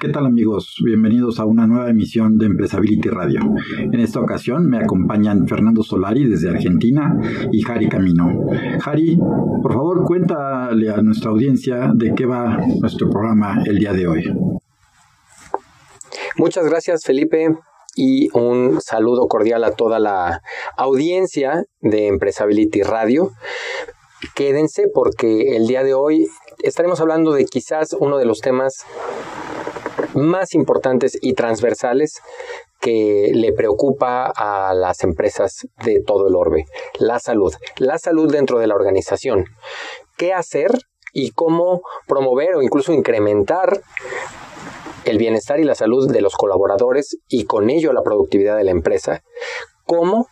¿Qué tal amigos? Bienvenidos a una nueva emisión de Empresability Radio. En esta ocasión me acompañan Fernando Solari desde Argentina y Jari Camino. Jari, por favor cuéntale a nuestra audiencia de qué va nuestro programa el día de hoy. Muchas gracias Felipe y un saludo cordial a toda la audiencia de Empresability Radio. Quédense porque el día de hoy estaremos hablando de quizás uno de los temas más importantes y transversales que le preocupa a las empresas de todo el orbe, la salud, la salud dentro de la organización. ¿Qué hacer y cómo promover o incluso incrementar el bienestar y la salud de los colaboradores y con ello la productividad de la empresa? ¿Cómo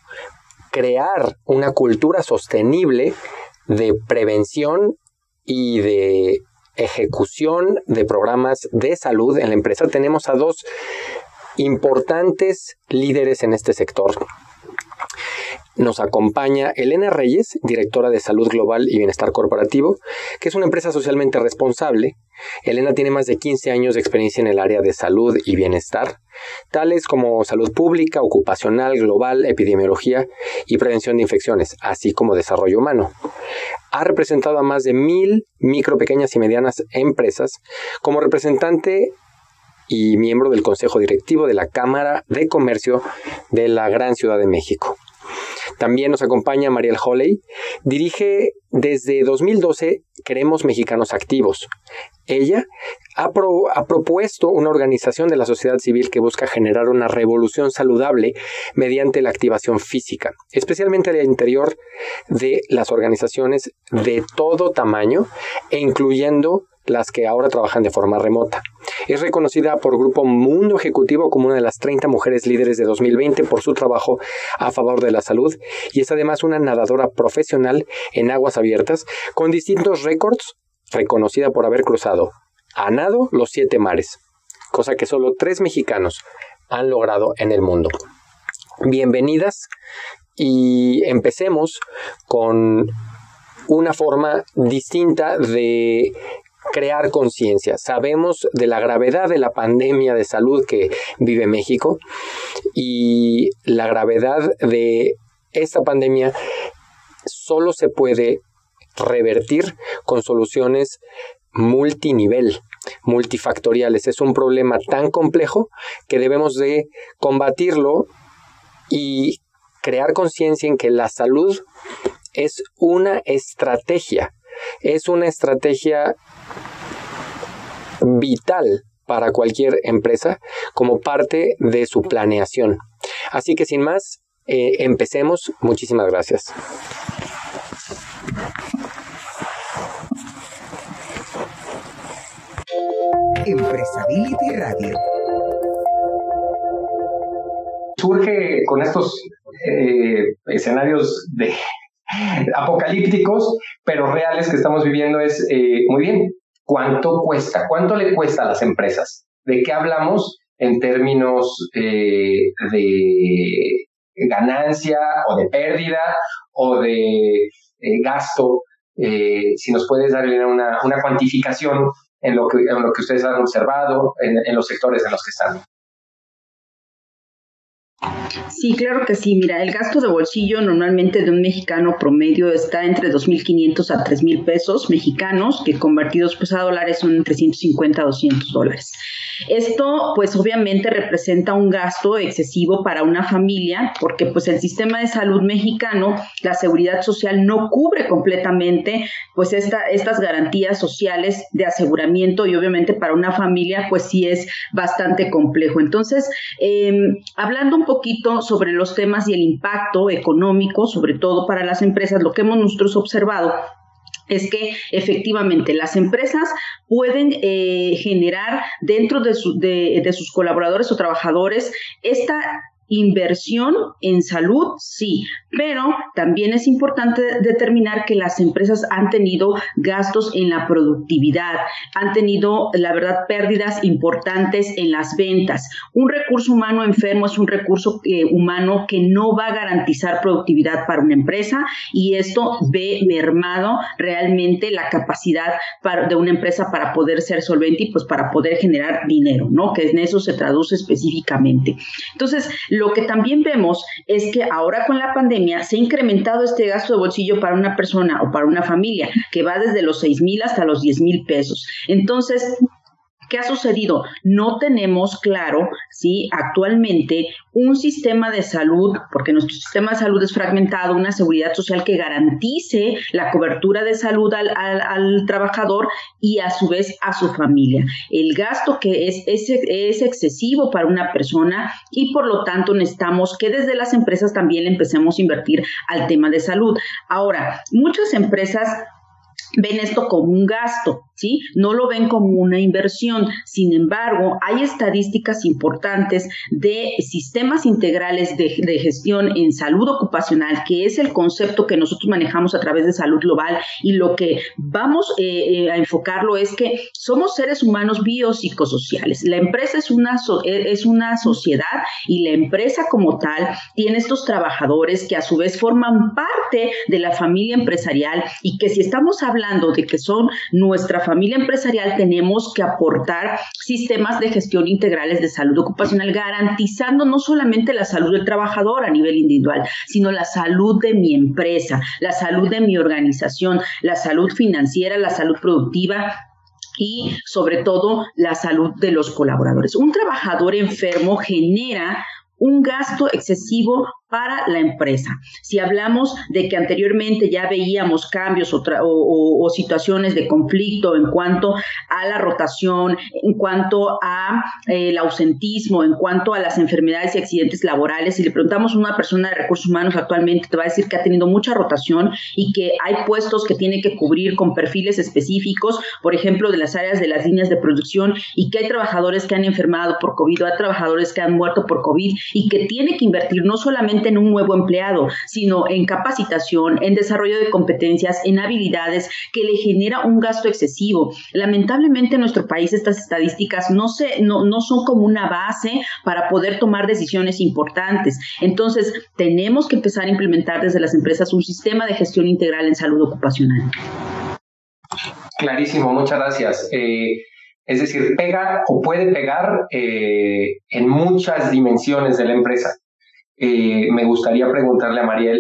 crear una cultura sostenible de prevención y de ejecución de programas de salud en la empresa, tenemos a dos importantes líderes en este sector. Nos acompaña Elena Reyes, directora de Salud Global y Bienestar Corporativo, que es una empresa socialmente responsable. Elena tiene más de 15 años de experiencia en el área de salud y bienestar, tales como salud pública, ocupacional, global, epidemiología y prevención de infecciones, así como desarrollo humano. Ha representado a más de mil micro, pequeñas y medianas empresas como representante y miembro del Consejo Directivo de la Cámara de Comercio de la Gran Ciudad de México. También nos acompaña Mariel Holley. Dirige desde 2012 Queremos Mexicanos Activos. Ella ha, ha, propuesto una organización de la sociedad civil que busca generar una revolución saludable mediante la activación física, especialmente al interior de las organizaciones de todo tamaño e incluyendo las que ahora trabajan de forma remota. Es reconocida por Grupo Mundo Ejecutivo como una de las 30 mujeres líderes de 2020 por su trabajo a favor de la salud y es además una nadadora profesional en aguas abiertas con distintos récords, reconocida por haber cruzado a nado los siete mares, cosa que solo tres mexicanos han logrado en el mundo. Bienvenidas y empecemos con una forma distinta de crear conciencia. Sabemos de la gravedad de la pandemia de salud que vive México y la gravedad de esta pandemia solo se puede revertir con soluciones multinivel, multifactoriales. Es un problema tan complejo que debemos de combatirlo y crear conciencia en que la salud es una estrategia, es una estrategia vital para cualquier empresa como parte de su planeación. Así que sin más, eh, empecemos. Muchísimas gracias. Empresability Radio. Surge con estos eh, escenarios de apocalípticos, pero reales que estamos viviendo es eh, muy bien ¿Cuánto cuesta? ¿Cuánto le cuesta a las empresas? ¿De qué hablamos en términos eh, de ganancia o de pérdida o de eh, gasto? Si nos puedes dar una, cuantificación en lo, que, ustedes han observado, en los sectores en los que están. Sí, claro que sí. Mira, el gasto de bolsillo normalmente de un mexicano promedio está entre 2.500 a 3.000 pesos mexicanos, que convertidos pues a dólares son 350 a 200 dólares. Esto pues obviamente representa un gasto excesivo para una familia porque pues el sistema de salud mexicano, la seguridad social no cubre completamente pues esta, estas garantías sociales de aseguramiento y obviamente para una familia pues sí es bastante complejo. Entonces, em, hablando un poquito sobre los temas y el impacto económico, sobre todo para las empresas, lo que hemos nosotros observado es que efectivamente las empresas pueden eh, generar dentro de, de, sus colaboradores o trabajadores esta Inversión en salud, sí, pero también es importante determinar que las empresas han tenido gastos en la productividad, han tenido, la verdad, pérdidas importantes en las ventas. Un recurso humano enfermo es un recurso eh, humano que no va a garantizar productividad para una empresa y esto ve mermado realmente la capacidad de una empresa para poder ser solvente y pues para poder generar dinero, ¿no? Que en eso se traduce específicamente. Entonces, lo que también vemos es que ahora con la pandemia se ha incrementado este gasto de bolsillo para una persona o para una familia, que va desde los 6 mil hasta los 10 mil pesos. Entonces, ¿Qué ha sucedido? No tenemos claro, ¿sí? Actualmente un sistema de salud, porque nuestro sistema de salud es fragmentado, una seguridad social que garantice la cobertura de salud al, trabajador y a su vez a su familia. El gasto que es, es, es excesivo para una persona y por lo tanto necesitamos que desde las empresas también empecemos a invertir al tema de salud. Ahora, muchas empresas ven esto como un gasto, ¿sí? No lo ven como una inversión. Sin embargo, hay estadísticas importantes de sistemas integrales de, gestión en salud ocupacional, que es el concepto que nosotros manejamos a través de salud global y lo que vamos eh, eh, a enfocarlo es que somos seres humanos biopsicosociales. La empresa es una, e, es una sociedad y la empresa como tal tiene estos trabajadores que a su vez forman parte de la familia empresarial y que si estamos hablando de que son nuestra familia empresarial, tenemos que aportar sistemas de gestión integrales de salud ocupacional, garantizando no solamente la salud del trabajador a nivel individual, sino la salud de mi empresa, la salud de mi organización, la salud financiera, la salud productiva, y sobre todo la salud de los colaboradores. Un trabajador enfermo genera un gasto excesivo para la empresa. Si hablamos de que anteriormente ya veíamos cambios o, situaciones de conflicto en cuanto a la rotación, en cuanto a eh, el ausentismo, en cuanto a las enfermedades y accidentes laborales, si le preguntamos a una persona de recursos humanos actualmente, te va a decir que ha tenido mucha rotación y que hay puestos que tiene que cubrir con perfiles específicos, por ejemplo, de las áreas de las líneas de producción y que hay trabajadores que han enfermado por COVID, hay trabajadores que han muerto por COVID y que tiene que invertir no solamente en un nuevo empleado, sino en capacitación, en desarrollo de competencias, en habilidades que le genera un gasto excesivo. Lamentablemente en nuestro país estas estadísticas no, se, no, no son como una base para poder tomar decisiones importantes. Entonces, tenemos que empezar a implementar desde las empresas un sistema de gestión integral en salud ocupacional. Clarísimo, muchas gracias. Eh, es decir, pega o puede pegar eh, en muchas dimensiones de la empresa. Eh, me gustaría preguntarle a Mariel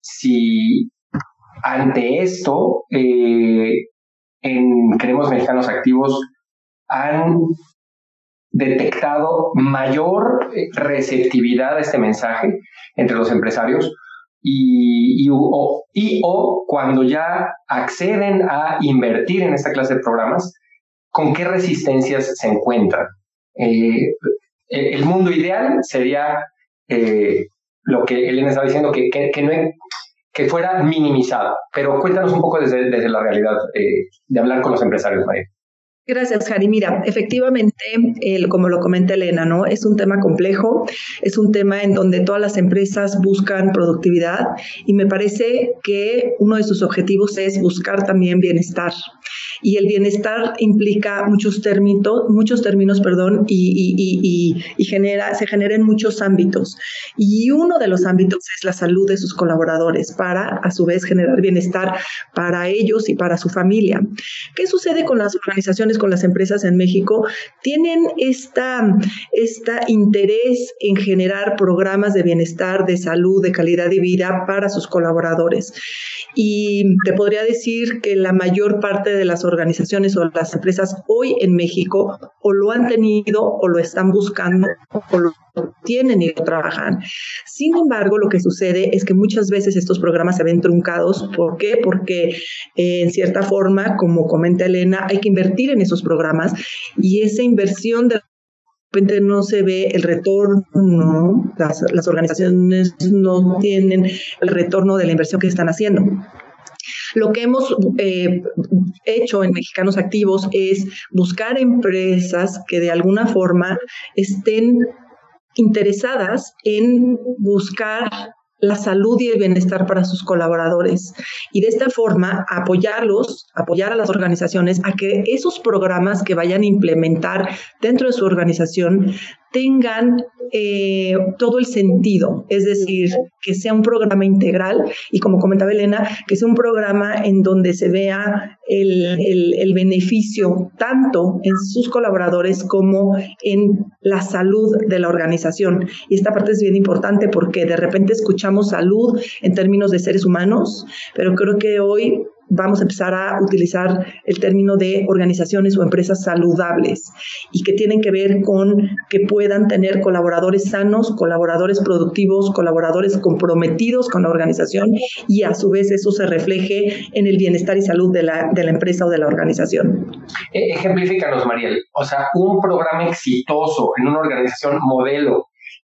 si ante esto, eh, en Queremos Mexicanos Activos, han detectado mayor eh, receptividad a este mensaje entre los empresarios y, o, cuando ya acceden a invertir en esta clase de programas, ¿con qué resistencias se encuentran? el mundo ideal sería eh, lo que Elena estaba diciendo, que, que, no, que fuera minimizada. Pero cuéntanos un poco desde, desde la realidad eh, de hablar con los empresarios, María. Gracias, Jari. Mira, efectivamente, como lo comenta Elena, ¿no? Es un tema complejo, es un tema en donde todas las empresas buscan productividad y me parece que uno de sus objetivos es buscar también bienestar. Y el bienestar implica muchos términos, muchos términos, perdón, y, genera, se genera en muchos ámbitos. Y uno de los ámbitos es la salud de sus colaboradores para, a su vez, generar bienestar para ellos y para su familia. ¿Qué sucede con las organizaciones, con las empresas en México? Tienen esta, esta interés en generar programas de bienestar, de salud, de calidad de vida para sus colaboradores. Y te podría decir que la mayor parte de las organizaciones o las empresas hoy en México o lo han tenido o lo están buscando o lo tienen y lo trabajan. Sin embargo, lo que sucede es que muchas veces estos programas se ven truncados. ¿Por qué? Porque eh, en cierta forma, como comenta Elena, hay que invertir en esos programas y esa inversión de repente no se ve el retorno, las, las organizaciones no tienen el retorno de la inversión que están haciendo. Lo que hemos eh, hecho en Mexicanos Activos es buscar empresas que de alguna forma estén interesadas en buscar la salud y el bienestar para sus colaboradores. Y de esta forma apoyarlos, apoyar a las organizaciones a que esos programas que vayan a implementar dentro de su organización tengan eh, todo el sentido, es decir, que sea un programa integral y como comentaba Elena, que sea un programa en donde se vea el, el beneficio tanto en sus colaboradores como en la salud de la organización. Y esta parte es bien importante porque de repente escuchamos salud en términos de seres humanos, pero creo que hoy vamos a empezar a utilizar el término de organizaciones o empresas saludables y que tienen que ver con que puedan tener colaboradores sanos, colaboradores productivos, colaboradores comprometidos con la organización y a su vez eso se refleje en el bienestar y salud de la, de la empresa o de la organización. E, ejemplifícanos, Mariel. O sea, un programa exitoso en una organización modelo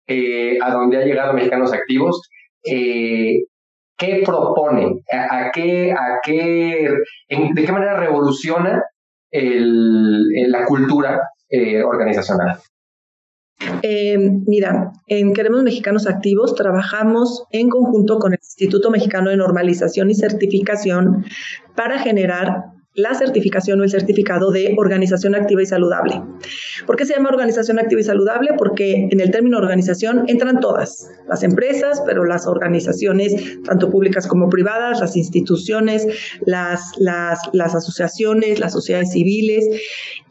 eh, a donde ha llegado Mexicanos Activos, eh, ¿Qué propone? ¿A, qué, a qué, ¿De qué manera revoluciona la cultura eh, organizacional? Eh, mira, en Queremos Mexicanos Activos trabajamos en conjunto con el Instituto Mexicano de Normalización y Certificación para generar la certificación o el certificado de organización activa y saludable. ¿Por qué se llama organización activa y saludable? Porque en el término organización entran todas, las empresas, pero las organizaciones, tanto públicas como privadas, las instituciones, las, las, las asociaciones, las sociedades civiles.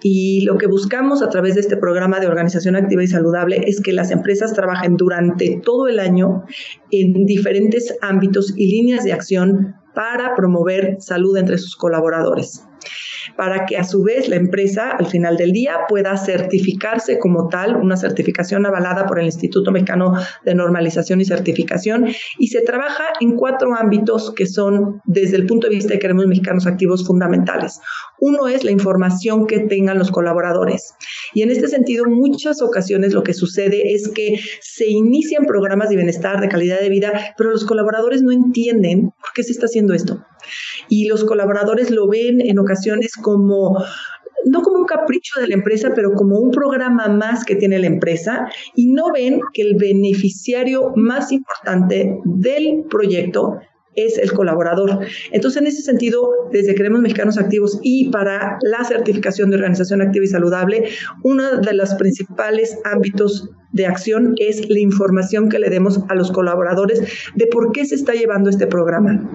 Y lo que buscamos a través de este programa de organización activa y saludable es que las empresas trabajen durante todo el año en diferentes ámbitos y líneas de acción para promover salud entre sus colaboradores para que a su vez la empresa al final del día pueda certificarse como tal, una certificación avalada por el Instituto Mexicano de Normalización y Certificación. Y se trabaja en cuatro ámbitos que son, desde el punto de vista de queremos mexicanos activos, fundamentales. Uno es la información que tengan los colaboradores. Y en este sentido, muchas ocasiones lo que sucede es que se inician programas de bienestar, de calidad de vida, pero los colaboradores no entienden por qué se está haciendo esto. Y los colaboradores lo ven en ocasiones como no como un capricho de la empresa, pero como un programa más que tiene la empresa y no ven que el beneficiario más importante del proyecto es el colaborador. Entonces, en ese sentido, desde Queremos Mexicanos Activos y para la certificación de organización activa y saludable, uno de los principales ámbitos de acción es la información que le demos a los colaboradores de por qué se está llevando este programa.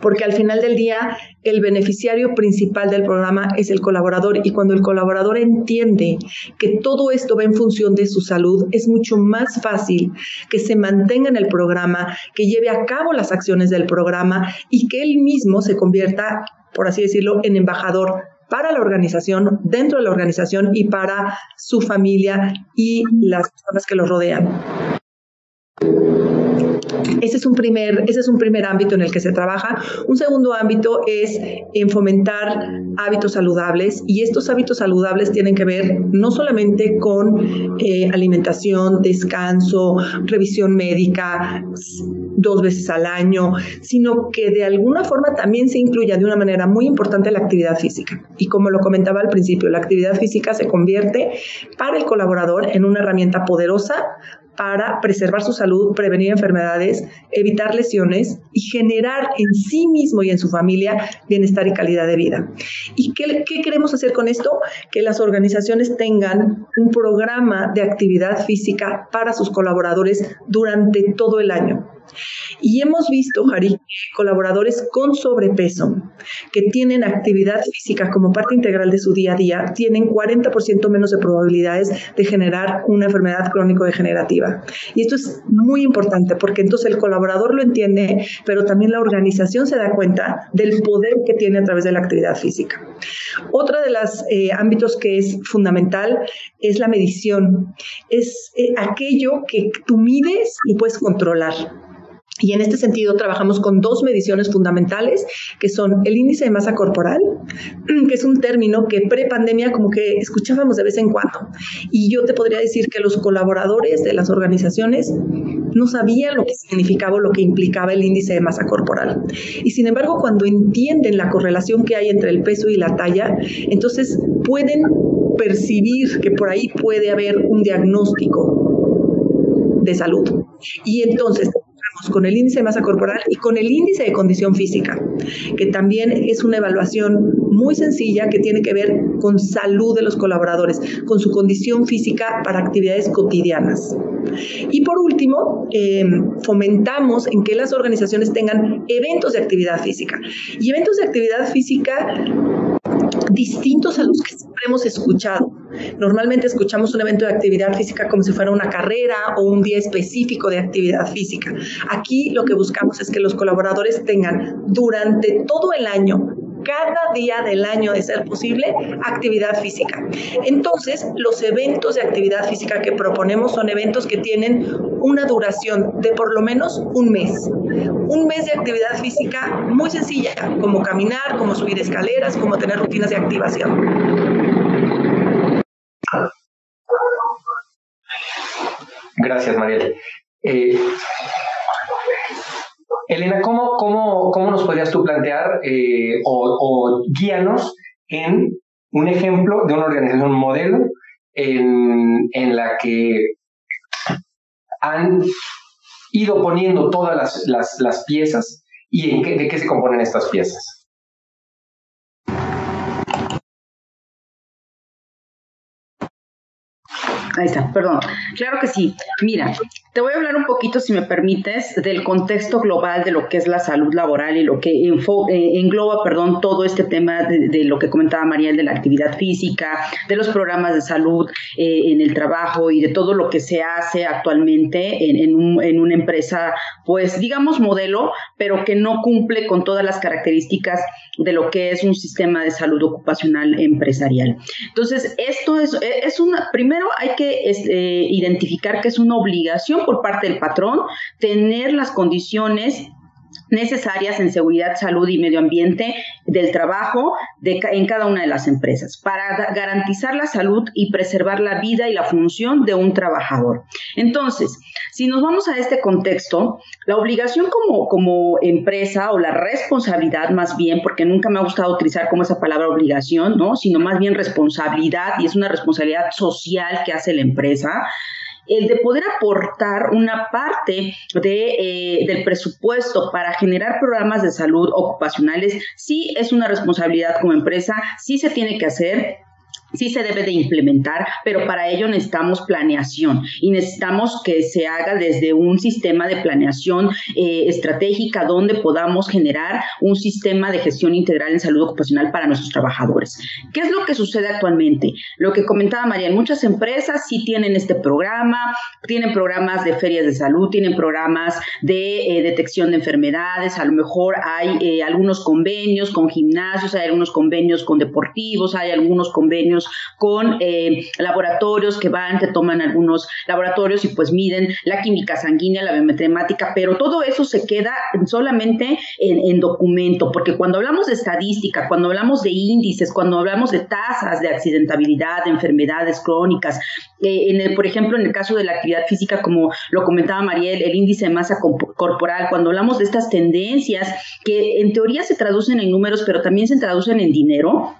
Porque al final del día, el beneficiario principal del programa es el colaborador y cuando el colaborador entiende que todo esto va en función de su salud, es mucho más fácil que se mantenga en el programa, que lleve a cabo las acciones del programa y que él mismo se convierta, por así decirlo, en embajador para la organización, dentro de la organización y para su familia y las personas que lo rodean. Ese es, un primer, ese es un primer ámbito en el que se trabaja. Un segundo ámbito es en fomentar hábitos saludables y estos hábitos saludables tienen que ver no solamente con eh, alimentación, descanso, revisión médica dos veces al año, sino que de alguna forma también se incluya de una manera muy importante la actividad física. Y como lo comentaba al principio, la actividad física se convierte para el colaborador en una herramienta poderosa para preservar su salud, prevenir enfermedades, evitar lesiones y generar en sí mismo y en su familia bienestar y calidad de vida. ¿Y qué, queremos hacer con esto? Que las organizaciones tengan un programa de actividad física para sus colaboradores durante todo el año. Y hemos visto, Jari, colaboradores con sobrepeso que tienen actividad física como parte integral de su día a día, tienen 40% menos de probabilidades de generar una enfermedad crónico-degenerativa. Y esto es muy importante porque entonces el colaborador lo entiende, pero también la organización se da cuenta del poder que tiene a través de la actividad física. Otro de los eh, ámbitos que es fundamental es la medición. Es eh, aquello que tú mides y puedes controlar. Y en este sentido trabajamos con dos mediciones fundamentales, que son el índice de masa corporal, que es un término que pre-pandemia como que escuchábamos de vez en cuando. Y yo te podría decir que los colaboradores de las organizaciones no sabían lo que significaba o lo que implicaba el índice de masa corporal. Y sin embargo, cuando entienden la correlación que hay entre el peso y la talla, entonces pueden percibir que por ahí puede haber un diagnóstico de salud. Y entonces con el índice de masa corporal y con el índice de condición física, que también es una evaluación muy sencilla que tiene que ver con salud de los colaboradores, con su condición física para actividades cotidianas. Y por último, eh, fomentamos en que las organizaciones tengan eventos de actividad física. Y eventos de actividad física distintos a los que siempre hemos escuchado. Normalmente escuchamos un evento de actividad física como si fuera una carrera o un día específico de actividad física. Aquí lo que buscamos es que los colaboradores tengan durante todo el año cada día del año, de ser posible, actividad física. Entonces, los eventos de actividad física que proponemos son eventos que tienen una duración de por lo menos un mes. Un mes de actividad física muy sencilla, como caminar, como subir escaleras, como tener rutinas de activación. Gracias, Mariel. Eh, Elena, ¿cómo, cómo, cómo nos podrías tú plantear eh, o, o, guíanos en un ejemplo de una organización modelo en, en la que han ido poniendo todas las, las, piezas y en de qué se componen estas piezas? Ahí está, perdón. Claro que sí. Mira, te voy a hablar un poquito, si me permites, del contexto global de lo que es la salud laboral y lo que eh, engloba, perdón, todo este tema de, lo que comentaba Mariel de la actividad física, de los programas de salud eh, en el trabajo y de todo lo que se hace actualmente en, en una empresa, pues digamos modelo, pero que no cumple con todas las características de lo que es un sistema de salud ocupacional empresarial. Entonces, esto es, es una, primero hay que este, identificar que es una obligación por parte del patrón tener las condiciones necesarias en seguridad, salud y medio ambiente del trabajo de, en cada una de las empresas para garantizar la salud y preservar la vida y la función de un trabajador. Entonces, si nos vamos a este contexto, la obligación como, como empresa o la responsabilidad más bien, porque nunca me ha gustado utilizar como esa palabra obligación, ¿no? sino más bien responsabilidad y es una responsabilidad social que hace la empresa, el de poder aportar una parte de, eh, del presupuesto para generar programas de salud ocupacionales, sí es una responsabilidad como empresa, sí se tiene que hacer, sí se debe de implementar, pero para ello necesitamos planeación y necesitamos que se haga desde un sistema de planeación eh, estratégica donde podamos generar un sistema de gestión integral en salud ocupacional para nuestros trabajadores. ¿Qué es lo que sucede actualmente? Lo que comentaba María, muchas empresas sí tienen este programa, tienen programas de ferias de salud, tienen programas de eh, detección de enfermedades, a lo mejor hay eh, algunos convenios con gimnasios, hay algunos convenios con deportivos, hay algunos convenios con eh, laboratorios que van, que toman algunos laboratorios y pues miden la química sanguínea, la biometremática, pero todo eso se queda solamente en, documento, porque cuando hablamos de estadística, cuando hablamos de índices, cuando hablamos de tasas de accidentabilidad, de enfermedades crónicas, eh, en el, por ejemplo, en el caso de la actividad física, como lo comentaba Mariel, el índice de masa corporal, cuando hablamos de estas tendencias que en teoría se traducen en números, pero también se traducen en dinero,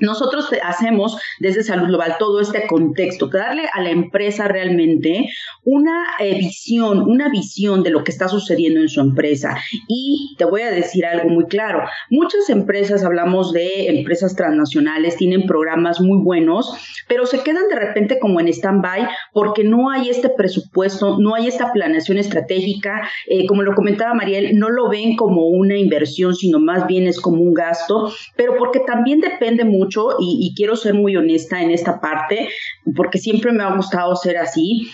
nosotros hacemos desde Salud Global todo este contexto, darle a la empresa realmente una eh, visión, una visión de lo que está sucediendo en su empresa. Y te voy a decir algo muy claro, muchas empresas, hablamos de empresas transnacionales, tienen programas muy buenos, pero se quedan de repente como en stand-by porque no hay este presupuesto, no hay esta planeación estratégica, eh, como lo comentaba Mariel, no lo ven como una inversión, sino más bien es como un gasto, pero porque también depende mucho y, quiero ser muy honesta en esta parte, porque siempre me ha gustado ser así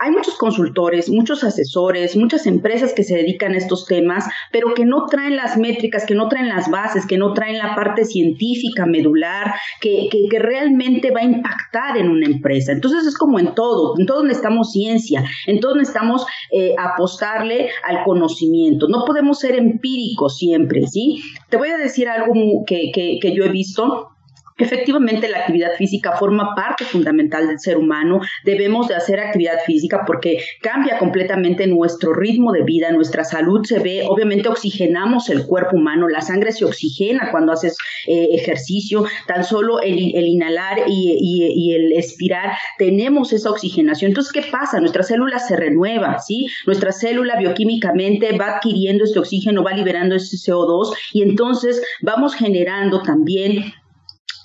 hay muchos consultores, muchos asesores, muchas empresas que se dedican a estos temas, pero que no traen las métricas, que no traen las bases, que no traen la parte científica, medular, que, que, realmente va a impactar en una empresa. Entonces es como en todo, en todo necesitamos ciencia, en todo necesitamos eh, apostarle al conocimiento. No podemos ser empíricos siempre, ¿sí? Te voy a decir algo que, que yo he visto Efectivamente, la actividad física forma parte fundamental del ser humano. Debemos de hacer actividad física porque cambia completamente nuestro ritmo de vida, nuestra salud se ve, obviamente oxigenamos el cuerpo humano, la sangre se oxigena cuando haces eh, ejercicio, tan solo el, inhalar y, el expirar, tenemos esa oxigenación. Entonces, ¿qué pasa? Nuestra célula se renueva, ¿sí? Nuestra célula bioquímicamente va adquiriendo este oxígeno, va liberando ese CO2 y entonces vamos generando también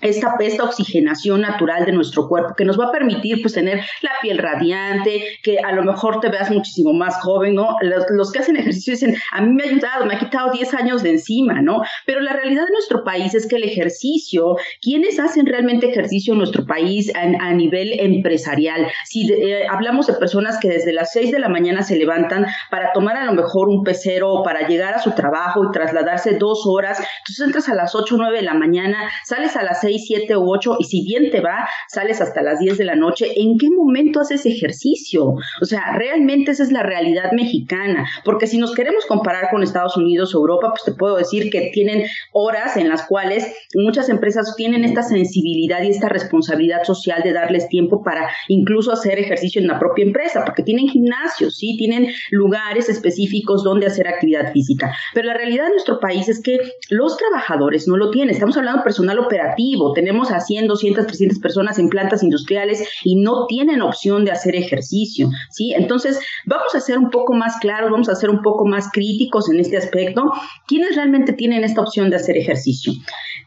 esta, esta oxigenación natural de nuestro cuerpo que nos va a permitir pues tener la piel radiante, que a lo mejor te veas muchísimo más joven, ¿no? Los, que hacen ejercicio dicen, a mí me ha ayudado, me ha quitado 10 años de encima, ¿no? Pero la realidad de nuestro país es que el ejercicio, quienes hacen realmente ejercicio en nuestro país a, nivel empresarial? Si eh, hablamos de personas que desde las 6 de la mañana se levantan para tomar a lo mejor un pecero, para llegar a su trabajo y trasladarse dos horas, entonces entras a las 8 o 9 de la mañana, sales a las 6 siete u ocho, y si bien te va, sales hasta las 10 de la noche, ¿en qué momento haces ejercicio? O sea, realmente esa es la realidad mexicana, porque si nos queremos comparar con Estados Unidos o Europa, pues te puedo decir que tienen horas en las cuales muchas empresas tienen esta sensibilidad y esta responsabilidad social de darles tiempo para incluso hacer ejercicio en la propia empresa, porque tienen gimnasios, sí, tienen lugares específicos donde hacer actividad física. Pero la realidad de nuestro país es que los trabajadores no lo tienen. Estamos hablando de personal operativo, tenemos a 100, 200, 300 personas en plantas industriales y no tienen opción de hacer ejercicio, ¿sí? Entonces, vamos a ser un poco más claros, vamos a ser un poco más críticos en este aspecto. ¿Quiénes realmente tienen esta opción de hacer ejercicio?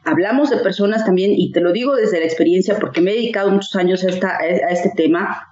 Hablamos de personas también, y te lo digo desde la experiencia porque me he dedicado muchos años a, esta, a este tema,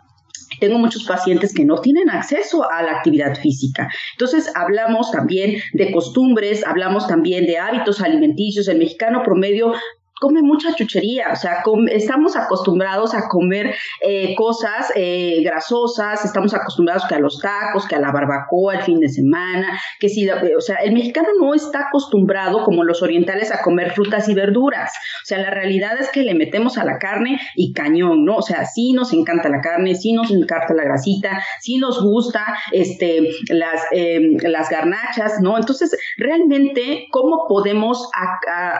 tengo muchos pacientes que no tienen acceso a la actividad física. Entonces, hablamos también de costumbres, hablamos también de hábitos alimenticios. El mexicano promedio come mucha chuchería, o sea, estamos acostumbrados a comer eh, cosas eh, grasosas, estamos acostumbrados que a los tacos, que a la barbacoa el fin de semana, que si, o sea, el mexicano no está acostumbrado como los orientales a comer frutas y verduras, o sea, la realidad es que le metemos a la carne y cañón, ¿no? O sea, sí nos encanta la carne, sí nos encanta la grasita, sí nos gusta este, las, em, las garnachas, ¿no? Entonces, realmente, ¿cómo podemos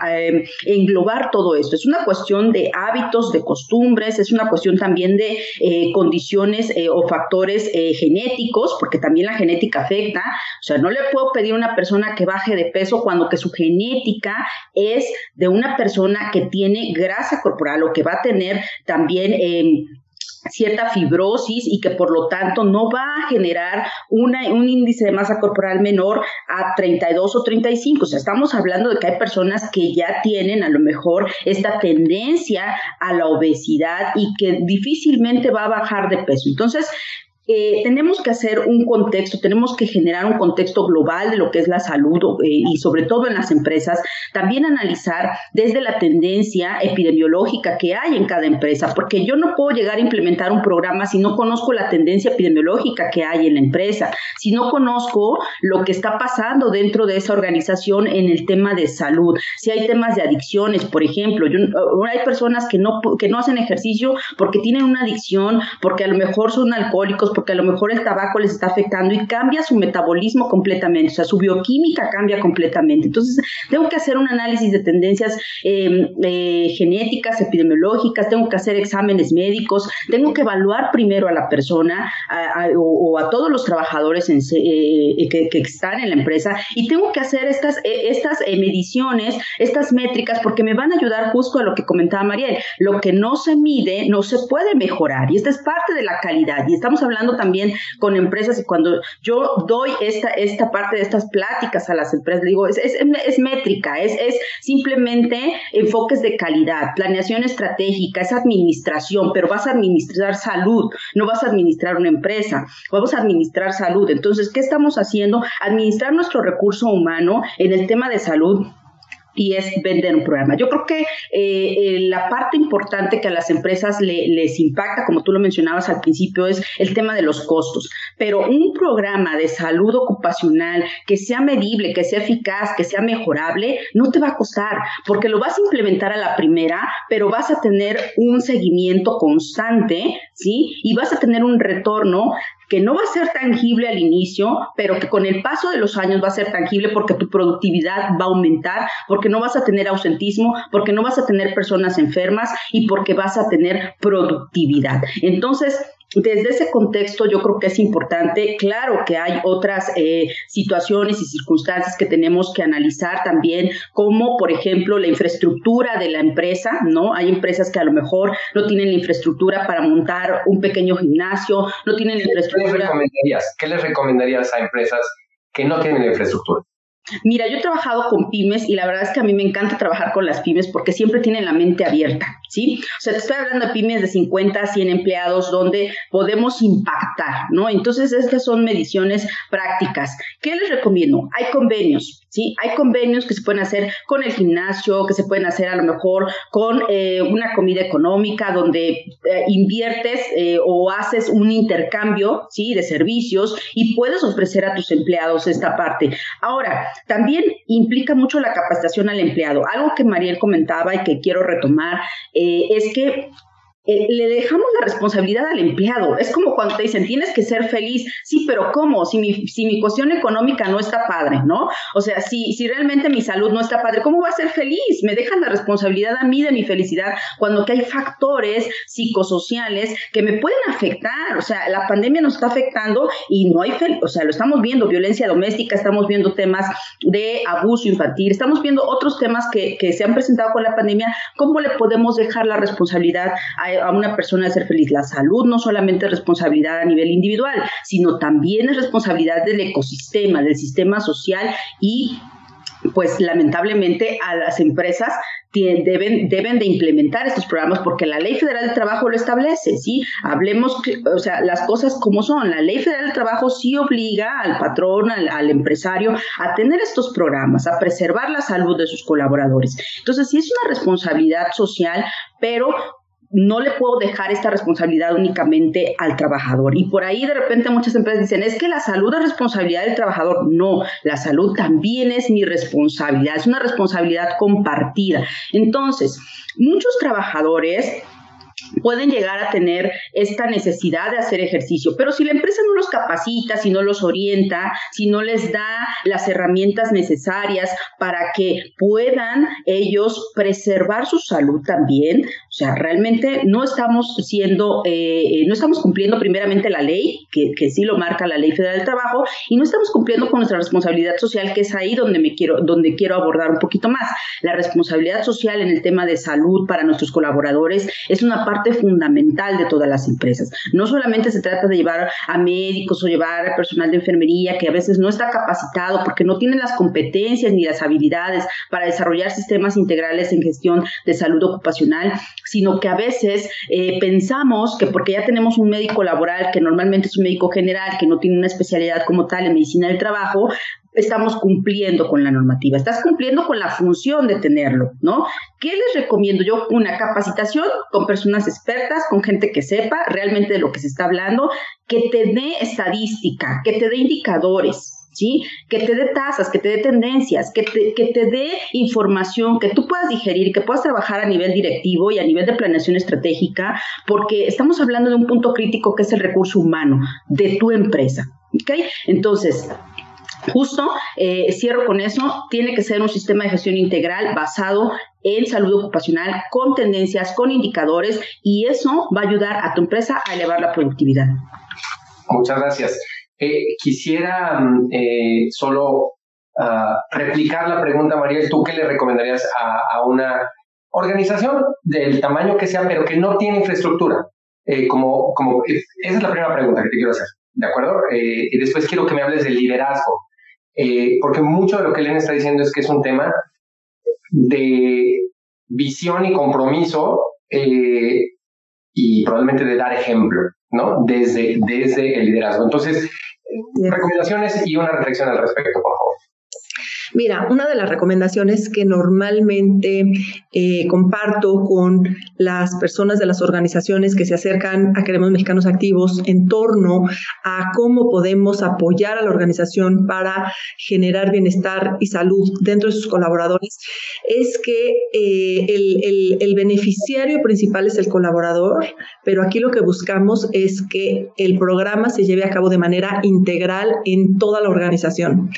em, englobar todo esto. Es una cuestión de hábitos, de costumbres, es una cuestión también de eh, condiciones eh, o factores eh, genéticos, porque también la genética afecta. O sea, no le puedo pedir a una persona que baje de peso cuando que su genética es de una persona que tiene grasa corporal o que va a tener también cierta fibrosis y que por lo tanto no va a generar un índice de masa corporal menor a 32 o 35. O sea, estamos hablando de que hay personas que ya tienen a lo mejor esta tendencia a la obesidad y que difícilmente va a bajar de peso. Entonces, eh, tenemos que hacer un contexto, tenemos que generar un contexto global de lo que es la salud eh, y sobre todo en las empresas, también analizar desde la tendencia epidemiológica que hay en cada empresa, porque yo no puedo llegar a implementar un programa si no conozco la tendencia epidemiológica que hay en la empresa, si no conozco lo que está pasando dentro de esa organización en el tema de salud, si hay temas de adicciones, por ejemplo, hay personas que no, que no hacen ejercicio porque tienen una adicción, porque a lo mejor son alcohólicos, porque a lo mejor el tabaco les está afectando y cambia su metabolismo completamente, o sea, su bioquímica cambia completamente. Entonces, tengo que hacer un análisis de tendencias em, eh, genéticas, epidemiológicas, tengo que hacer exámenes médicos, tengo que evaluar primero a la persona o, a todos los trabajadores eh, eh, que, están en la empresa y tengo que hacer estas, estas mediciones, estas métricas, porque me van a ayudar justo a lo que comentaba Mariel. Lo que no se mide no se puede mejorar y esta es parte de la calidad y estamos hablando también con empresas y cuando yo doy esta, esta parte de estas pláticas a las empresas, digo, es, es, métrica, es, es simplemente enfoques de calidad, planeación estratégica, es administración, pero vas a administrar salud, no vas a administrar una empresa, vamos a administrar salud. Entonces, ¿qué estamos haciendo? Administrar nuestro recurso humano en el tema de salud y es vender un programa. Yo creo que eh, eh, la parte importante que a las empresas les impacta, como tú lo mencionabas al principio, es el tema de los costos. Pero un programa de salud ocupacional que sea medible, que sea eficaz, que sea mejorable, no te va a costar, porque lo vas a implementar a la primera, pero vas a tener un seguimiento constante, ¿sí? Y vas a tener un retorno que no va a ser tangible al inicio, pero que con el paso de los años va a ser tangible porque tu productividad va a aumentar, porque no vas a tener ausentismo, porque no vas a tener personas enfermas y porque vas a tener productividad. Entonces, desde ese contexto yo creo que es importante, claro que hay otras eh, situaciones y circunstancias que tenemos que analizar también, como por ejemplo la infraestructura de la empresa, ¿no? Hay empresas que a lo mejor no tienen la infraestructura para montar un pequeño gimnasio, no tienen la infraestructura. ¿Qué les recomendarías? ¿Qué les recomendarías a empresas que no tienen la infraestructura? Mira, yo he trabajado con pymes y la verdad es que a mí me encanta trabajar con las pymes porque siempre tienen la mente abierta, ¿sí? O sea, te estoy hablando de pymes de 50 a 100 empleados donde podemos impactar, ¿no? Entonces, estas son mediciones prácticas. ¿Qué les recomiendo? Hay convenios, Hay convenios que se pueden hacer con el gimnasio, que se pueden hacer a lo mejor con eh, una comida económica donde eh, inviertes eh, o haces un intercambio, ¿sí? De servicios y puedes ofrecer a tus empleados esta parte. Ahora, también implica mucho la capacitación al empleado. Algo que Mariel comentaba y que quiero retomar es que eh, le dejamos la responsabilidad al empleado. Es como cuando te dicen, tienes que ser feliz. Sí, pero ¿cómo? Si mi, si mi cuestión económica no está padre, ¿no? O sea, si, si realmente mi salud no está padre, ¿cómo va a ser feliz? Me dejan la responsabilidad a mí de mi felicidad cuando que hay factores psicosociales que me pueden afectar. O sea, la pandemia nos está afectando y no hay, o sea, lo estamos viendo, violencia doméstica, estamos viendo temas de abuso infantil, estamos viendo otros temas que, que se han presentado con la pandemia. ¿Cómo le podemos dejar la responsabilidad a a una persona de ser feliz. La salud no solamente es responsabilidad a nivel individual, sino también es responsabilidad del ecosistema, del sistema social y pues lamentablemente a las empresas deben, deben de implementar estos programas porque la Ley Federal del Trabajo lo establece, ¿sí? Hablemos, o sea, las cosas como son. La Ley Federal del Trabajo sí obliga al patrón, al, al empresario, a tener estos programas, a preservar la salud de sus colaboradores. Entonces, sí es una responsabilidad social, pero no le puedo dejar esta responsabilidad únicamente al trabajador. Y por ahí de repente muchas empresas dicen, es que la salud es responsabilidad del trabajador. No, la salud también es mi responsabilidad, es una responsabilidad compartida. Entonces, muchos trabajadores pueden llegar a tener esta necesidad de hacer ejercicio, pero si la empresa no los capacita, si no los orienta, si no les da las herramientas necesarias para que puedan ellos preservar su salud también, o sea, realmente no estamos siendo, eh, no estamos cumpliendo primeramente la ley, que, que sí lo marca la ley federal del trabajo, y no estamos cumpliendo con nuestra responsabilidad social, que es ahí donde me quiero, donde quiero abordar un poquito más. La responsabilidad social en el tema de salud para nuestros colaboradores es una parte fundamental de todas las empresas. No solamente se trata de llevar a médicos o llevar personal de enfermería que a veces no está capacitado porque no tienen las competencias ni las habilidades para desarrollar sistemas integrales en gestión de salud ocupacional, sino que a veces eh, pensamos que porque ya tenemos un médico laboral que normalmente es un médico general, que no tiene una especialidad como tal en medicina del trabajo, estamos cumpliendo con la normativa, estás cumpliendo con la función de tenerlo, ¿no? ¿Qué les recomiendo yo? Una capacitación con personas expertas, con gente que sepa realmente de lo que se está hablando, que te dé estadística, que te dé indicadores, ¿sí? Que te dé tasas, que te dé tendencias, que te, que te dé información que tú puedas digerir, que puedas trabajar a nivel directivo y a nivel de planeación estratégica, porque estamos hablando de un punto crítico que es el recurso humano de tu empresa, ¿ok? Entonces, Justo, eh, cierro con eso, tiene que ser un sistema de gestión integral basado en salud ocupacional, con tendencias, con indicadores, y eso va a ayudar a tu empresa a elevar la productividad. Muchas gracias. Eh, quisiera mm, eh, solo ah, replicar la pregunta, María, ¿tú qué le recomendarías a, una organización del tamaño que sea, pero que no tiene infraestructura? como, como, esa es la primera pregunta que te quiero hacer, ¿de acuerdo? y después quiero que me hables del liderazgo. Eh, porque mucho de lo que Elena está diciendo es que es un tema de visión y compromiso eh, y probablemente de dar ejemplo, ¿no? Desde, desde el liderazgo. Entonces, recomendaciones y una reflexión al respecto, por favor. Mira, una de las recomendaciones que normalmente eh, comparto con las personas de las organizaciones que se acercan a Queremos Mexicanos Activos en torno a cómo podemos apoyar a la organización para generar bienestar y salud dentro de sus colaboradores es que eh, el, el beneficiario principal es el colaborador, pero aquí lo que buscamos es que el programa se lleve a cabo de manera integral en toda la organización.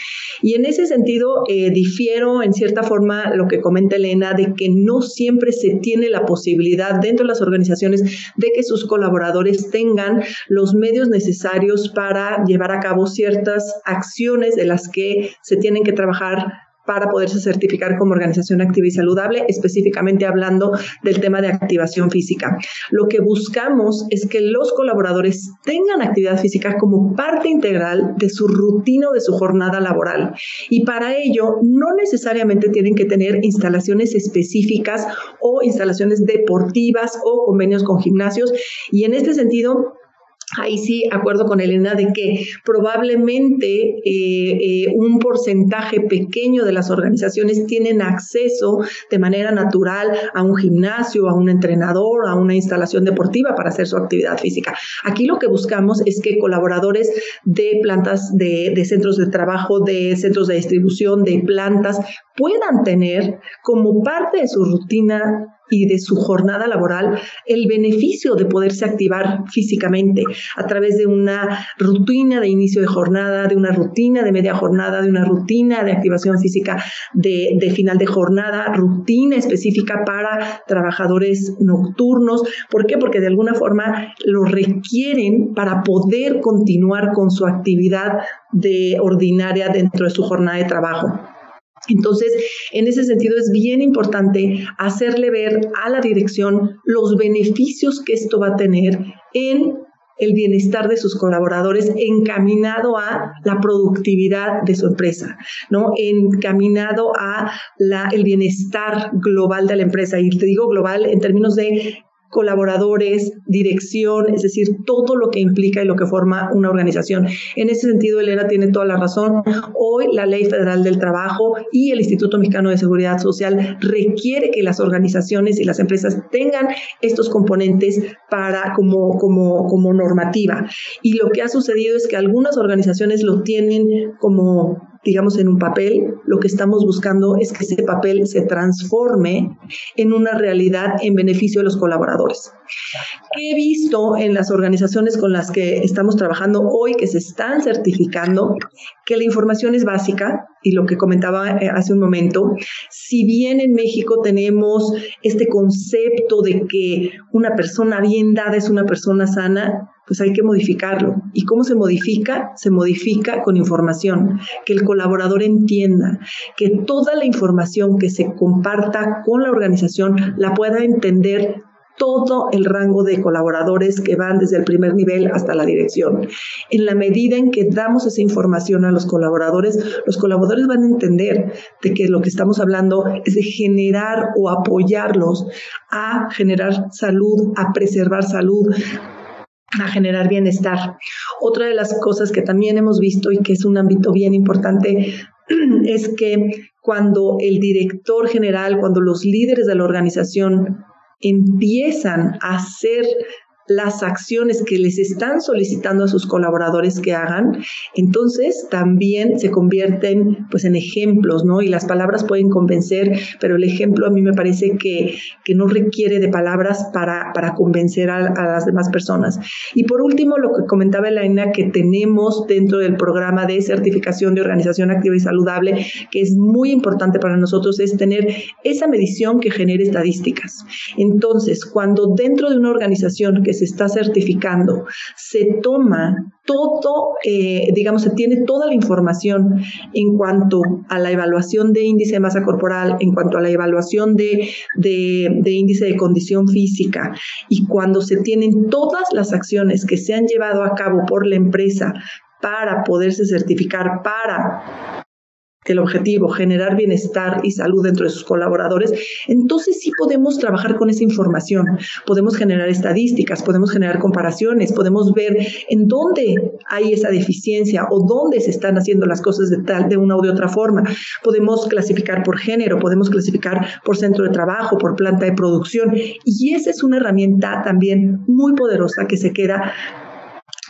Y en ese sentido, eh, difiero en cierta forma lo que comenta Elena de que no siempre se tiene la posibilidad dentro de las organizaciones de que sus colaboradores tengan los medios necesarios para llevar a cabo ciertas acciones de las que se tienen que trabajar para poderse certificar como organización activa y saludable, específicamente hablando del tema de activación física. Lo que buscamos es que los colaboradores tengan actividad física como parte integral de su rutina o de su jornada laboral. Y para ello no necesariamente tienen que tener instalaciones específicas o instalaciones deportivas o convenios con gimnasios. Y en este sentido, Ahí sí, acuerdo con Elena de que probablemente eh, eh, un porcentaje pequeño de las organizaciones tienen acceso de manera natural a un gimnasio, a un entrenador, a una instalación deportiva para hacer su actividad física. Aquí lo que buscamos es que colaboradores de plantas de, de centros de trabajo, de centros de distribución, de plantas, puedan tener como parte de su rutina y de su jornada laboral el beneficio de poderse activar físicamente a través de una rutina de inicio de jornada, de una rutina de media jornada, de una rutina de activación física de, final de jornada, rutina específica para trabajadores nocturnos. ¿Por qué? Porque de alguna forma lo requieren para poder continuar con su actividad de ordinaria dentro de su jornada de trabajo. Entonces, en ese sentido es bien importante hacerle ver a la dirección los beneficios que esto va a tener en el bienestar de sus colaboradores encaminado a la productividad de su empresa, ¿no? Encaminado a la, el bienestar global de la empresa. Y te digo global en términos de colaboradores, dirección, es decir, todo lo que implica y lo que forma una organización. En ese sentido, Elena tiene toda la razón. Hoy la Ley Federal del Trabajo y el Instituto Mexicano de Seguridad Social requiere que las organizaciones y las empresas tengan estos componentes para como, como, como normativa. Y lo que ha sucedido es que algunas organizaciones lo tienen como digamos, en un papel, lo que estamos buscando es que ese papel se transforme en una realidad en beneficio de los colaboradores. He visto en las organizaciones con las que estamos trabajando hoy que se están certificando que la información es básica y lo que comentaba eh, hace un momento, si bien en México tenemos este concepto de que una persona bien dada es una persona sana, pues hay que modificarlo. ¿Y cómo se modifica? Se modifica con información, que el colaborador entienda, que toda la información que se comparta con la organización la pueda entender todo el rango de colaboradores que van desde el primer nivel hasta la dirección. En la medida en que damos esa información a los colaboradores, los colaboradores van a entender de que lo que estamos hablando es de generar o apoyarlos a generar salud, a preservar salud, a generar bienestar. Otra de las cosas que también hemos visto y que es un ámbito bien importante es que cuando el director general, cuando los líderes de la organización empiezan a hacer las acciones que les están solicitando a sus colaboradores que hagan, entonces también se convierten pues en ejemplos, ¿no? Y las palabras pueden convencer, pero el ejemplo a mí me parece que, que no requiere de palabras para, para convencer a, las demás personas. Y por último, lo que comentaba Elena, que tenemos dentro del programa de certificación de organización activa y saludable, que es muy importante para nosotros, es tener esa medición que genere estadísticas. Entonces, cuando dentro de una organización que se está certificando, se toma todo, eh, digamos, se tiene toda la información en cuanto a la evaluación de índice de masa corporal, en cuanto a la evaluación de, de índice de condición física, y cuando se tienen todas las acciones que se han llevado a cabo por la empresa para poderse certificar, para el objetivo, generar bienestar y salud dentro de sus colaboradores, entonces sí podemos trabajar con esa información, podemos generar estadísticas, podemos generar comparaciones, podemos ver en dónde hay esa deficiencia o dónde se están haciendo las cosas de tal, de una u de otra forma. Podemos clasificar por género, podemos clasificar por centro de trabajo, por planta de producción y esa es una herramienta también muy poderosa que se queda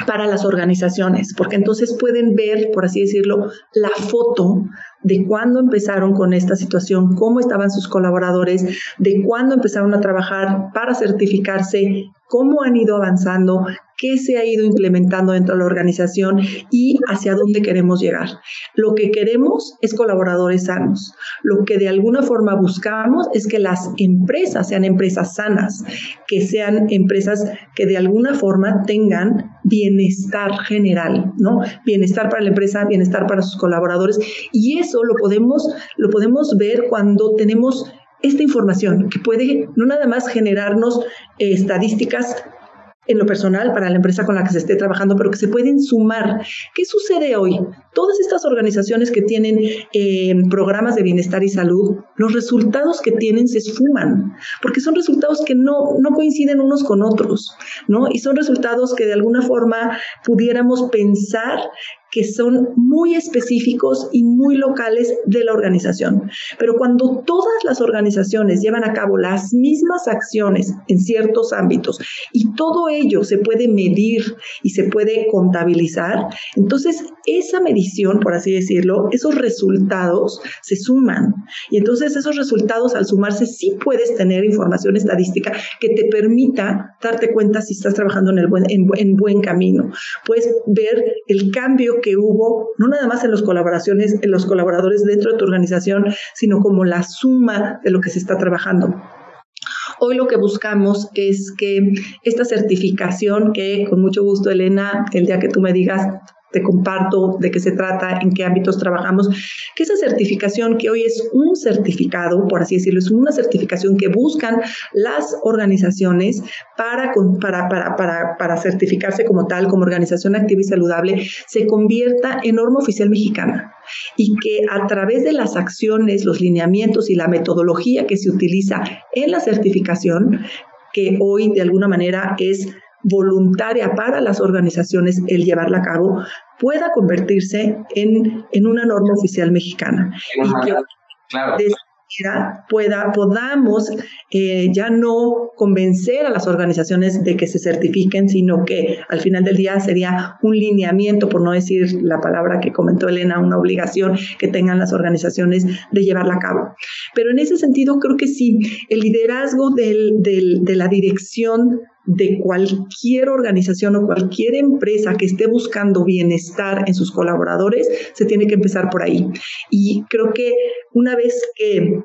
para las organizaciones, porque entonces pueden ver, por así decirlo, la foto de cuándo empezaron con esta situación, cómo estaban sus colaboradores, de cuándo empezaron a trabajar para certificarse, cómo han ido avanzando, qué se ha ido implementando dentro de la organización y hacia dónde queremos llegar. Lo que queremos es colaboradores sanos. Lo que de alguna forma buscamos es que las empresas sean empresas sanas, que sean empresas que de alguna forma tengan bienestar general, ¿no? Bienestar para la empresa, bienestar para sus colaboradores y eso lo podemos lo podemos ver cuando tenemos esta información que puede no nada más generarnos eh, estadísticas en lo personal para la empresa con la que se esté trabajando, pero que se pueden sumar. ¿Qué sucede hoy? Todas estas organizaciones que tienen eh, programas de bienestar y salud, los resultados que tienen se esfuman, porque son resultados que no, no coinciden unos con otros, ¿no? Y son resultados que de alguna forma pudiéramos pensar que son muy específicos y muy locales de la organización. Pero cuando todas las organizaciones llevan a cabo las mismas acciones en ciertos ámbitos y todo ello se puede medir y se puede contabilizar, entonces esa medición, por así decirlo, esos resultados se suman. Y entonces esos resultados al sumarse sí puedes tener información estadística que te permita darte cuenta si estás trabajando en, el buen, en buen camino. Puedes ver el cambio que hubo, no nada más en los colaboraciones, en los colaboradores dentro de tu organización, sino como la suma de lo que se está trabajando. Hoy lo que buscamos es que esta certificación, que con mucho gusto, Elena, el día que tú me digas, te comparto de qué se trata, en qué ámbitos trabajamos, que esa certificación que hoy es un certificado, por así decirlo, es una certificación que buscan las organizaciones para, para, para, para, para certificarse como tal, como organización activa y saludable, se convierta en norma oficial mexicana. Y que a través de las acciones, los lineamientos y la metodología que se utiliza en la certificación, que hoy de alguna manera es voluntaria para las organizaciones el llevarla a cabo pueda convertirse en, en una norma oficial mexicana. Y que claro. de esa manera pueda, podamos eh, ya no convencer a las organizaciones de que se certifiquen, sino que al final del día sería un lineamiento, por no decir la palabra que comentó Elena, una obligación que tengan las organizaciones de llevarla a cabo. Pero en ese sentido creo que sí, el liderazgo del, del, de la dirección de cualquier organización o cualquier empresa que esté buscando bienestar en sus colaboradores, se tiene que empezar por ahí. Y creo que una vez que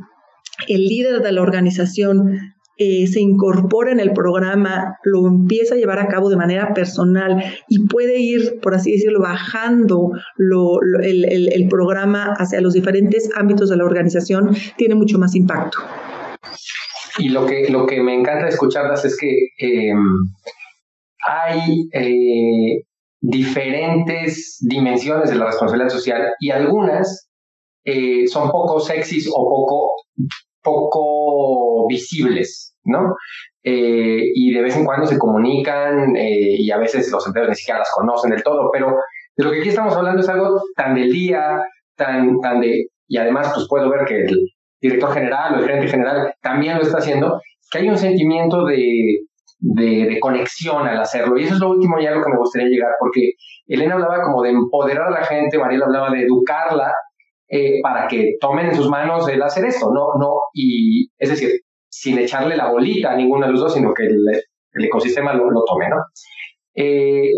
el líder de la organización eh, se incorpora en el programa, lo empieza a llevar a cabo de manera personal y puede ir, por así decirlo, bajando el, el programa hacia los diferentes ámbitos de la organización, tiene mucho más impacto. Y lo que, lo que me encanta escucharlas es que em, hay eh, diferentes dimensiones de la responsabilidad social y algunas eh, son poco sexys o poco, poco visibles, ¿no? Eh, y de vez en cuando se comunican y a veces los empleados ni siquiera las conocen del todo, pero de lo que aquí estamos hablando es algo tan del día, tan, tan de, y además pues puedo ver que el, director general o el gerente general también lo está haciendo, que hay un sentimiento de, de, conexión al hacerlo. Y eso es lo último ya lo que me gustaría llegar, porque Elena hablaba como de empoderar a la gente, Mariela hablaba de educarla eh, para que tomen en sus manos el hacer esto, no, no, y es decir, sin echarle la bolita a ninguno de los dos, sino que el, ecosistema lo, tome, ¿no? Eh,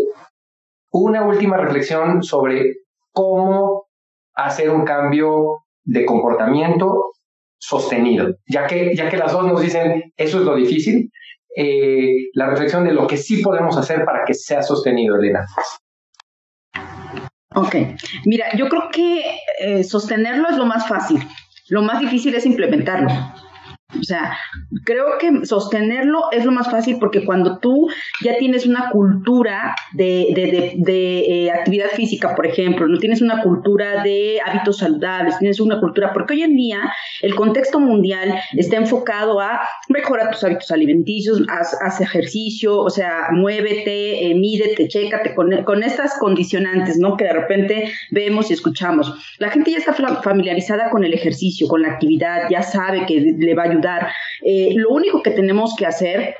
una última reflexión sobre cómo hacer un cambio de comportamiento sostenido, ya que, ya que las dos nos dicen eso es lo difícil, eh, la reflexión de lo que sí podemos hacer para que sea sostenido, Elena. Ok, mira, yo creo que eh, sostenerlo es lo más fácil, lo más difícil es implementarlo. O sea, creo que sostenerlo es lo más fácil porque cuando tú ya tienes una cultura de, de, de, eh, actividad física, por ejemplo, no tienes una cultura de hábitos saludables, tienes una cultura, porque hoy en día el contexto mundial está enfocado a mejorar tus hábitos alimenticios, haz, ejercicio, o sea, muévete, eh, mídete, chécate con, con estas condicionantes, ¿no? Que de repente vemos y escuchamos. La gente ya está familiarizada con el ejercicio, con la actividad, ya sabe que le va a ayudar. Eh, lo único que tenemos que hacer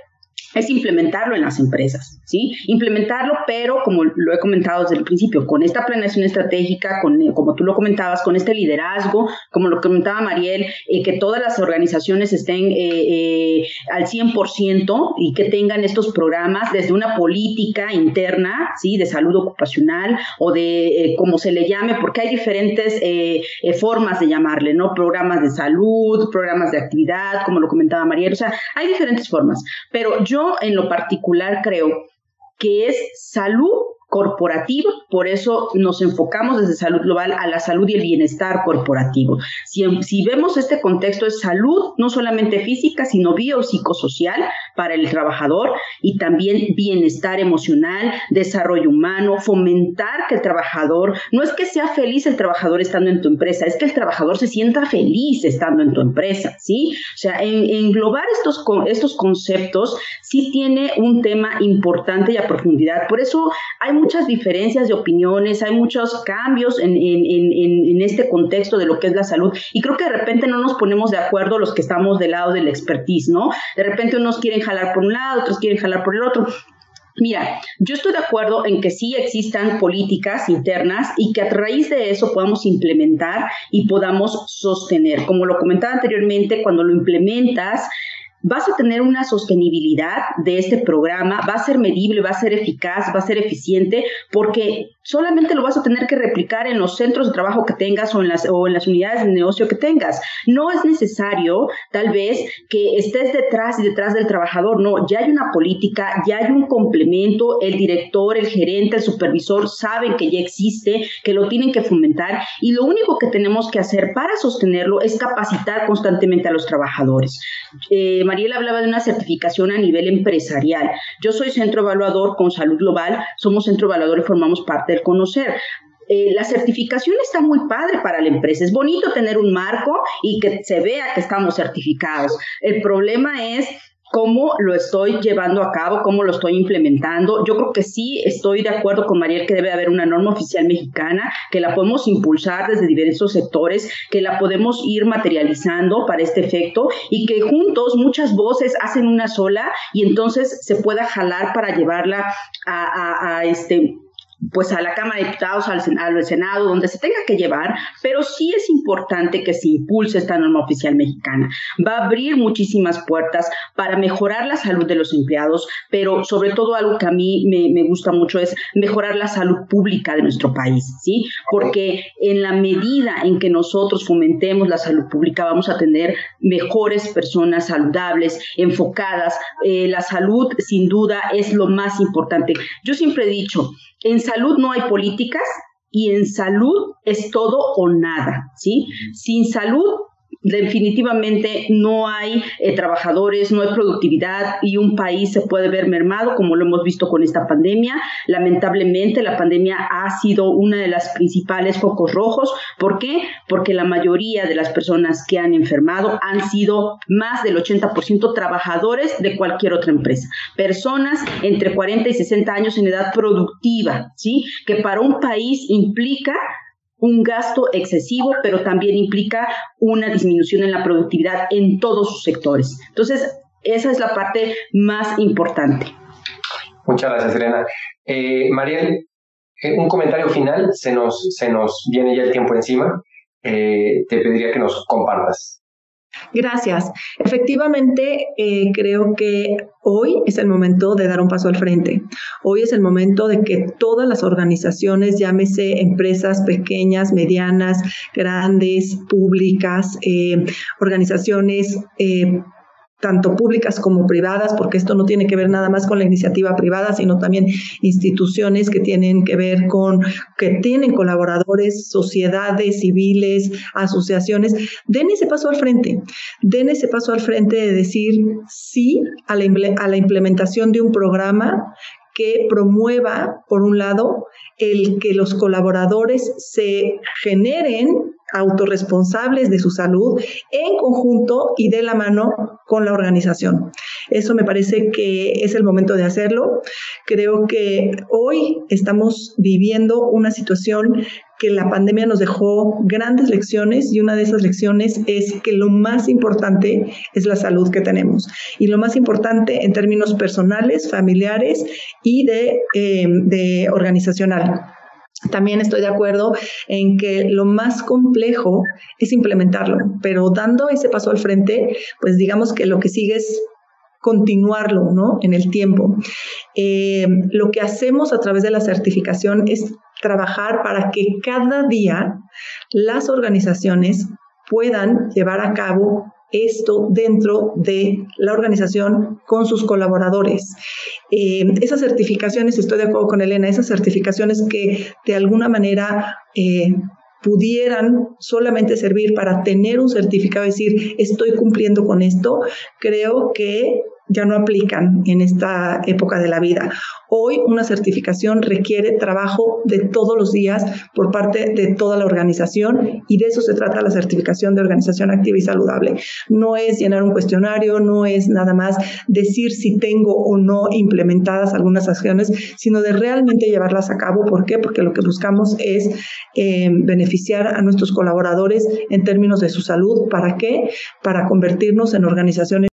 es implementarlo en las empresas, ¿sí? Implementarlo, pero como lo he comentado desde el principio, con esta planeación estratégica, con, como tú lo comentabas, con este liderazgo, como lo comentaba Mariel, eh, que todas las organizaciones estén eh, eh, al 100% y que tengan estos programas desde una política interna, ¿sí? De salud ocupacional o de como se le llame, porque hay diferentes formas de llamarle, ¿no? Programas de salud, programas de actividad, como lo comentaba Mariel, o sea, hay diferentes formas, pero yo en lo particular creo que es salud corporativo, por eso nos enfocamos desde salud global a la salud y el bienestar corporativo. Si, vemos este contexto es salud, no solamente física, sino biopsicosocial para el trabajador y también bienestar emocional, desarrollo humano, fomentar que el trabajador, no es que sea feliz el trabajador estando en tu empresa, es que el trabajador se sienta feliz estando en tu empresa, ¿sí? O sea, englobar estos, estos conceptos sí tiene un tema importante y a profundidad. Por eso hay muchas diferencias de opiniones, hay muchos cambios en, este contexto de lo que es la salud y creo que de repente no nos ponemos de acuerdo los que estamos del lado del expertise, ¿no? De repente unos quieren jalar por un lado, otros quieren jalar por el otro. Mira, yo estoy de acuerdo en que sí existan políticas internas y que a raíz de eso podamos implementar y podamos sostener. Como lo comentaba anteriormente, cuando lo implementas, vas a tener una sostenibilidad de este programa, va a ser medible, va a ser eficaz, va a ser eficiente, porque solamente lo vas a tener que replicar en los centros de trabajo que tengas o en las, o en las unidades de negocio que tengas. No es necesario, tal vez, que estés detrás y detrás del trabajador, no, ya hay una política, ya hay un complemento, el director, el gerente, el supervisor saben que ya existe, que lo tienen que fomentar. Y lo único que tenemos que hacer para sostenerlo es capacitar constantemente a los trabajadores. Eh, Mariela hablaba de una certificación a nivel empresarial. Yo soy centro evaluador con salud global, somos centro evaluador y formamos parte de conocer. Eh, la certificación está muy padre para la empresa. Es bonito tener un marco y que se vea que estamos certificados. El problema es cómo lo estoy llevando a cabo, cómo lo estoy implementando. Yo creo que sí estoy de acuerdo con Mariel que debe haber una norma oficial mexicana, que la podemos impulsar desde diversos sectores, que la podemos ir materializando para este efecto y que juntos muchas voces hacen una sola y entonces se pueda jalar para llevarla a, a este pues a la Cámara de Diputados, al, al, Senado, donde se tenga que llevar, pero sí es importante que se impulse esta norma oficial mexicana. Va a abrir muchísimas puertas para mejorar la salud de los empleados, pero sobre todo algo que a mí me, me gusta mucho es mejorar la salud pública de nuestro país, ¿sí? Porque en la medida en que nosotros fomentemos la salud pública, vamos a tener mejores personas saludables, enfocadas. Eh, la salud, sin duda, es lo más importante. Yo siempre he dicho, en salud no hay políticas y en salud es todo o nada, ¿sí? Sin salud definitivamente no hay eh, trabajadores, no hay productividad y un país se puede ver mermado como lo hemos visto con esta pandemia. Lamentablemente la pandemia ha sido una de las principales focos rojos. ¿Por qué? Porque la mayoría de las personas que han enfermado han sido más del 80% trabajadores de cualquier otra empresa. Personas entre 40 y 60 años en edad productiva, ¿sí? Que para un país implica un gasto excesivo, pero también implica una disminución en la productividad en todos sus sectores. Entonces, esa es la parte más importante. Muchas gracias, Elena. Eh, Mariel, eh, un comentario final, se nos, se nos viene ya el tiempo encima. Eh, te pediría que nos compartas. Gracias. Efectivamente, eh, creo que hoy es el momento de dar un paso al frente. Hoy es el momento de que todas las organizaciones, llámese empresas pequeñas, medianas, grandes, públicas, eh, organizaciones eh, tanto públicas como privadas, porque esto no tiene que ver nada más con la iniciativa privada, sino también instituciones que tienen que ver con, que tienen colaboradores, sociedades civiles, asociaciones, den ese paso al frente, den ese paso al frente de decir sí a la, a la implementación de un programa que promueva, por un lado, el que los colaboradores se generen autorresponsables de su salud en conjunto y de la mano con la organización. Eso me parece que es el momento de hacerlo. Creo que hoy estamos viviendo una situación que la pandemia nos dejó grandes lecciones y una de esas lecciones es que lo más importante es la salud que tenemos y lo más importante en términos personales, familiares y de, eh, de organizacional. También estoy de acuerdo en que lo más complejo es implementarlo, pero dando ese paso al frente, pues digamos que lo que sigue es continuarlo ¿no? en el tiempo. Eh, lo que hacemos a través de la certificación es trabajar para que cada día las organizaciones puedan llevar a cabo esto dentro de la organización con sus colaboradores. Eh, esas certificaciones, estoy de acuerdo con Elena, esas certificaciones que de alguna manera eh, pudieran solamente servir para tener un certificado, decir, estoy cumpliendo con esto, creo que ya no aplican en esta época de la vida. Hoy una certificación requiere trabajo de todos los días por parte de toda la organización y de eso se trata la certificación de organización activa y saludable. No es llenar un cuestionario, no es nada más decir si tengo o no implementadas algunas acciones, sino de realmente llevarlas a cabo. ¿Por qué? Porque lo que buscamos es eh, beneficiar a nuestros colaboradores en términos de su salud. ¿Para qué? Para convertirnos en organizaciones